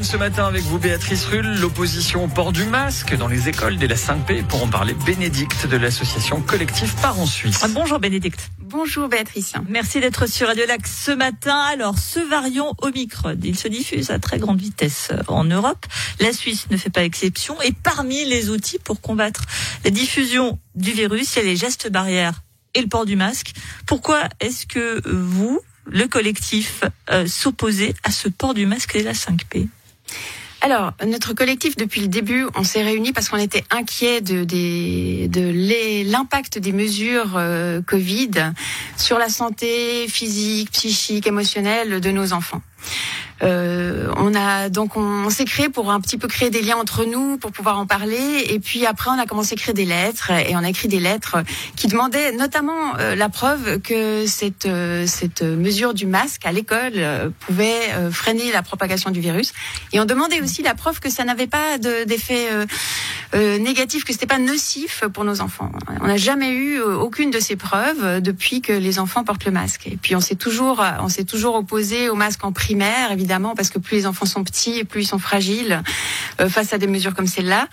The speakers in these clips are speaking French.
programme ce matin avec vous, Béatrice Rulle. L'opposition au port du masque dans les écoles dès la 5P. Pour en parler, Bénédicte de l'association Collectif Parents Suisse. Ah, bonjour Bénédicte. Bonjour Béatrice. Merci d'être sur Radio Lac ce matin. Alors, ce variant Omicron, il se diffuse à très grande vitesse en Europe. La Suisse ne fait pas exception. Et parmi les outils pour combattre la diffusion du virus, il y a les gestes barrières et le port du masque. Pourquoi est-ce que vous, le collectif euh, s'opposait à ce port du masque et la 5P alors, notre collectif, depuis le début, on s'est réunis parce qu'on était inquiet de, de, l'impact des mesures euh, Covid sur la santé physique, psychique, émotionnelle de nos enfants. Euh, on a donc on, s'est créé pour un petit peu créer des liens entre nous pour pouvoir en parler. Et puis après on a commencé à écrire des lettres et on a écrit des lettres qui demandaient notamment euh, la preuve que cette euh, cette mesure du masque à l'école pouvait freiner la propagation du virus. Et on demandait aussi la preuve que ça n'avait pas d'effet négatif que c'était pas nocif pour nos enfants. On n'a jamais eu aucune de ces preuves depuis que les enfants portent le masque. Et puis on s'est toujours on s'est toujours opposé au masque en primaire évidemment évidemment, parce que plus les enfants sont petits et plus ils sont fragiles euh, face à des mesures comme celle-là.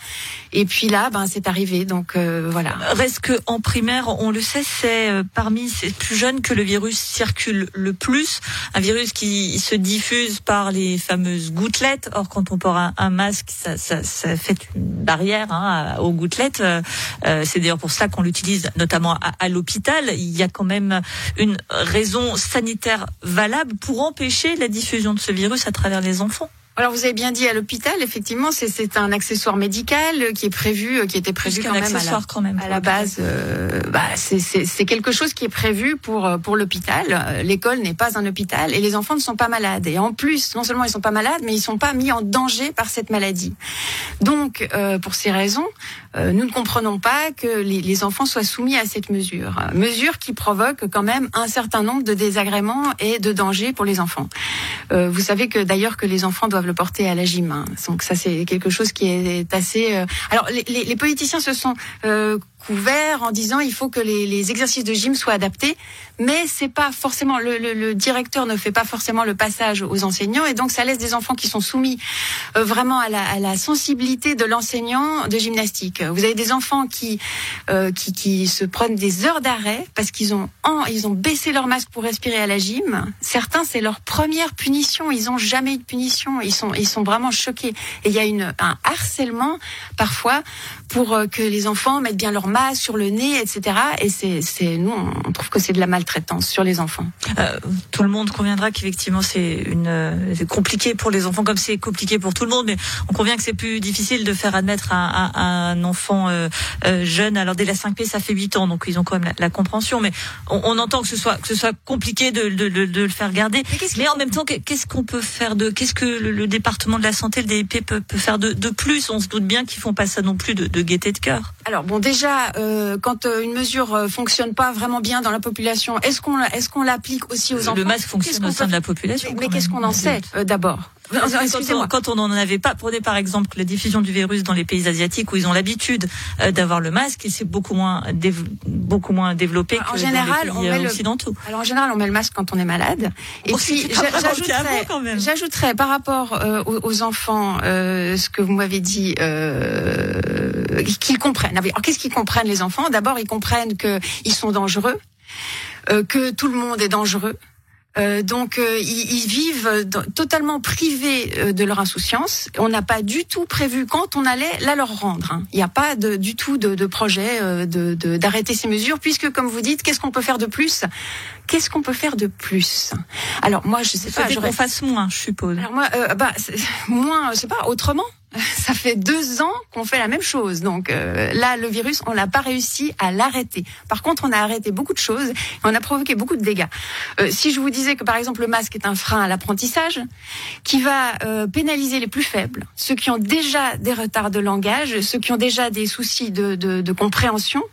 Et puis là, ben c'est arrivé. Donc euh, voilà. Reste que en primaire, on le sait, c'est euh, parmi ces plus jeunes que le virus circule le plus. Un virus qui se diffuse par les fameuses gouttelettes. Or, quand on porte un, masque, ça, ça, ça, fait une barrière hein, aux gouttelettes. c'est d'ailleurs pour ça qu'on l'utilise notamment à, à l'hôpital. Il y a quand même une raison sanitaire valable pour empêcher la diffusion de ce virus à travers les enfants. Alors vous avez bien dit à l'hôpital, effectivement, c'est un accessoire médical qui est prévu, euh, qui était prévu quand même, à la, quand même à la base. Euh, bah, c'est quelque chose qui est prévu pour euh, pour l'hôpital. L'école n'est pas un hôpital et les enfants ne sont pas malades. Et en plus, non seulement ils sont pas malades, mais ils sont pas mis en danger par cette maladie. Donc, pour ces raisons, nous ne comprenons pas que les, les, enfants soient soumis à cette mesure, mesure qui provoque quand même un certain nombre de désagréments et de dangers pour les enfants. vous savez que d'ailleurs que les enfants doivent le porter à la gym. Hein. Donc ça, c'est quelque chose qui est assez. Euh, alors les, politiciens se sont euh, couvert en disant il faut que les, exercices de gym soient adaptés, mais c'est pas forcément le, directeur ne fait pas forcément le passage aux enseignants. Et donc ça laisse des enfants qui sont soumis euh, vraiment à la, sensibilité de l'enseignant de gymnastique. Vous avez des enfants qui euh, qui, se prennent des heures d'arrêt parce qu'ils ont ils ont baissé leur masque pour respirer à la gym. Certains c'est leur première punition, ils ont jamais eu de punition, ils sont ils sont vraiment choqués. Et il y a une un harcèlement parfois pour euh, que les enfants mettent bien leur masque sur le nez, etc. Et c'est, c'est nous, on trouve que c'est de la maltraitance sur les enfants. Euh, tout le monde conviendra qu'effectivement c'est une euh, c'est compliqué pour les enfants comme c'est compliqué pour tout le monde, mais on convient que c'est plus difficile de faire admettre un, un, enfant euh, jeune. Alors dès la 5P, ça fait 8 ans, donc ils ont quand même la, compréhension, mais on, on, entend que ce soit que ce soit compliqué de, de, de, de le faire garder. Mais, en même temps, qu'est-ce qu'on peut faire de qu'est-ce que le, département de la santé, le DIP peut, peut faire de, de plus? On se doute bien qu'ils font pas ça non plus de, de gaieté de cœur. Alors bon, déjà, euh, quand euh, une mesure euh, fonctionne pas vraiment bien dans la population, est-ce qu'on est-ce qu'on l'applique aussi aux enfants? Le masque fonctionne au sein de la population. Mais, qu'est-ce qu'on en sait d'abord? Quand on n'en avait pas, prenez par exemple la diffusion du virus dans les pays asiatiques où ils ont l'habitude d'avoir le masque et c'est beaucoup moins beaucoup moins développé que général, dans les pays occidentaux. alors en général, on met le masque quand on est malade. Et oh, puis j'ajouterais par rapport aux, enfants ce que vous m'avez dit qu'ils comprennent. Alors qu'est-ce qu'ils comprennent les enfants? D'abord, ils comprennent qu'ils sont dangereux, euh, que tout le monde est dangereux. Euh, donc euh, ils, vivent totalement privés de leur insouciance. On n'a pas du tout prévu quand on allait la leur rendre. Hein. Il n'y a pas du tout de, projet d'arrêter ces mesures, puisque comme vous dites, qu'est-ce qu'on peut faire de plus? Qu'est-ce qu'on peut faire de plus? Alors moi, je sais pas. J'aurais fasse moins, je suppose. Alors moi, bah moins, je sais pas, autrement. Ça fait deux ans qu'on fait la même chose. Donc euh, là, le virus, on n'a pas réussi à l'arrêter. Par contre, on a arrêté beaucoup de choses et on a provoqué beaucoup de dégâts. Euh, si je vous disais que par exemple le masque est un frein à l'apprentissage, qui va euh, pénaliser les plus faibles, ceux qui ont déjà des retards de langage, ceux qui ont déjà des soucis de, de, de compréhension,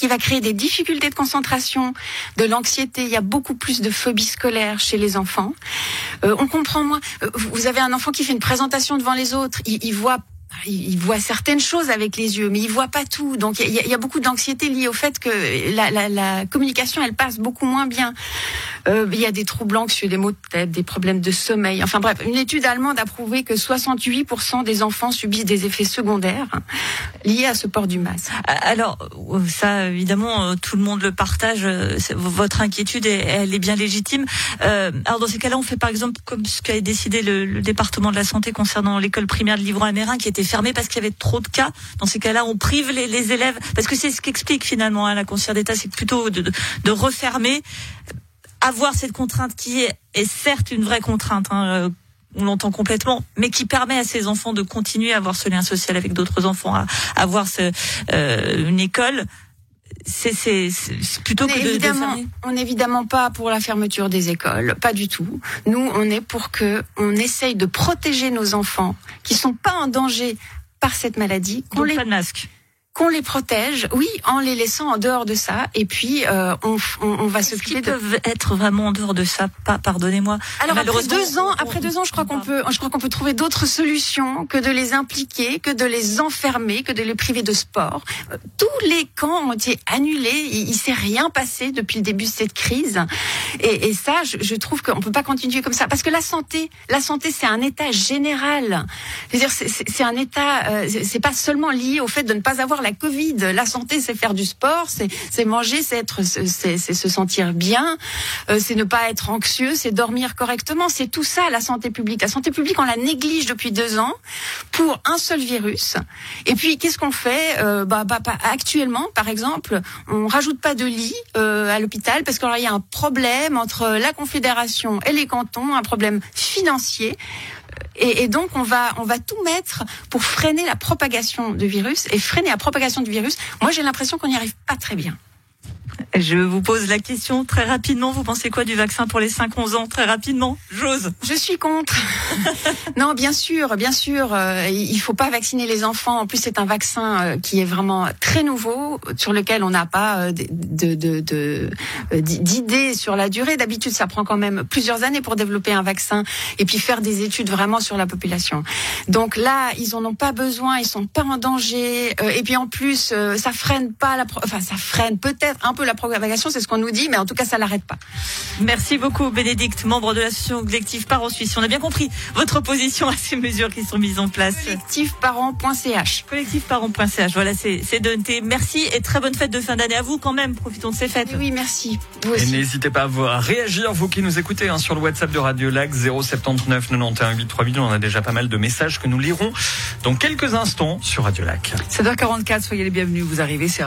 qui va créer des difficultés de concentration, de l'anxiété. Il y a beaucoup plus de phobie scolaire chez les enfants. Euh, on comprend moins. Euh, vous avez un enfant qui fait une présentation devant les autres, il, il voit il voit certaines choses avec les yeux, mais il voit pas tout. Donc il y a, beaucoup d'anxiété liée au fait que la, la, la, communication elle passe beaucoup moins bien. Euh, il y a des troubles anxieux, des maux de tête, des problèmes de sommeil. Enfin bref, une étude allemande a prouvé que 68% des enfants subissent des effets secondaires liés à ce port du masque. Alors ça, évidemment, tout le monde le partage. Votre inquiétude, elle est bien légitime. alors dans ces cas-là, on fait par exemple comme ce qu'a décidé le, département de la santé concernant l'école primaire de Livron-Amérin, qui était fermée parce qu'il y avait trop de cas. Dans ces cas-là, on prive les, élèves parce que c'est ce qu'explique finalement hein, la conseillère d'État, c'est plutôt de, refermer, avoir cette contrainte qui est, est certes une vraie contrainte. Hein, euh, on l'entend complètement, mais qui permet à ces enfants de continuer à avoir ce lien social avec d'autres enfants, à, avoir ce, euh, une école. C'est plutôt que de, évidemment, on n'est évidemment pas pour la fermeture des écoles, pas du tout. Nous, on est pour que on essaye de protéger nos enfants qui sont pas en danger par cette maladie. Qu'on les... pas de masque qu'on les protège, oui, en les laissant en dehors de ça, et puis euh, on, on, on, va s'occuper de. peuvent être vraiment en dehors de ça? Pas, pardonnez-moi. Alors après deux ans, après deux ans, je crois qu'on peut, je crois qu'on peut trouver d'autres solutions que de les impliquer, que de les enfermer, que de les priver de sport. Euh, tous les camps ont été annulés. Il, il s'est rien passé depuis le début de cette crise, et, et ça, je, je trouve qu'on peut pas continuer comme ça, parce que la santé, la santé, c'est un état général. C'est-à-dire, c'est un état, euh, c'est pas seulement lié au fait de ne pas avoir la Covid. La santé, c'est faire du sport, c'est manger, c'est être, c'est se sentir bien, euh, c'est ne pas être anxieux, c'est dormir correctement. C'est tout ça la santé publique. La santé publique, on la néglige depuis deux ans pour un seul virus. Et puis, qu'est-ce qu'on fait euh, bah, bah, bah, Actuellement, par exemple, on rajoute pas de lit euh, à l'hôpital parce qu'il y a un problème entre la Confédération et les cantons, un problème financier. Et, et, donc, on va, on va tout mettre pour freiner la propagation du virus. Et freiner la propagation du virus, moi, j'ai l'impression qu'on n'y arrive pas très bien. Je vous pose la question très rapidement. Vous pensez quoi du vaccin pour les 5-11 ans? Très rapidement, j'ose. Je suis contre. non, bien sûr, bien sûr. Euh, il faut pas vacciner les enfants. En plus, c'est un vaccin euh, qui est vraiment très nouveau, sur lequel on n'a pas euh, de, de, de, d'idées sur la durée. D'habitude, ça prend quand même plusieurs années pour développer un vaccin et puis faire des études vraiment sur la population. Donc là, ils en ont pas besoin. Ils sont pas en danger. et puis en plus, ça freine pas la, enfin, ça freine peut-être un peu la propagation, c'est ce qu'on nous dit, mais en tout cas, ça l'arrête pas. Merci beaucoup, Bénédicte, membre de l'association collective Parents Suisse. On a bien compris votre position à ces mesures qui sont mises en place. Collectifparents.ch. Collectifparents.ch. Voilà, c'est donné. Merci et très bonne fête de fin d'année à vous quand même. Profitons de ces fêtes. Oui, merci. Et n'hésitez pas à réagir, vous qui nous écoutez, hein, sur le WhatsApp de Radio Lac 079 91 8 3000. On a déjà pas mal de messages que nous lirons dans quelques instants sur Radio Lac. 7h44, soyez les bienvenus. Vous arrivez, c'est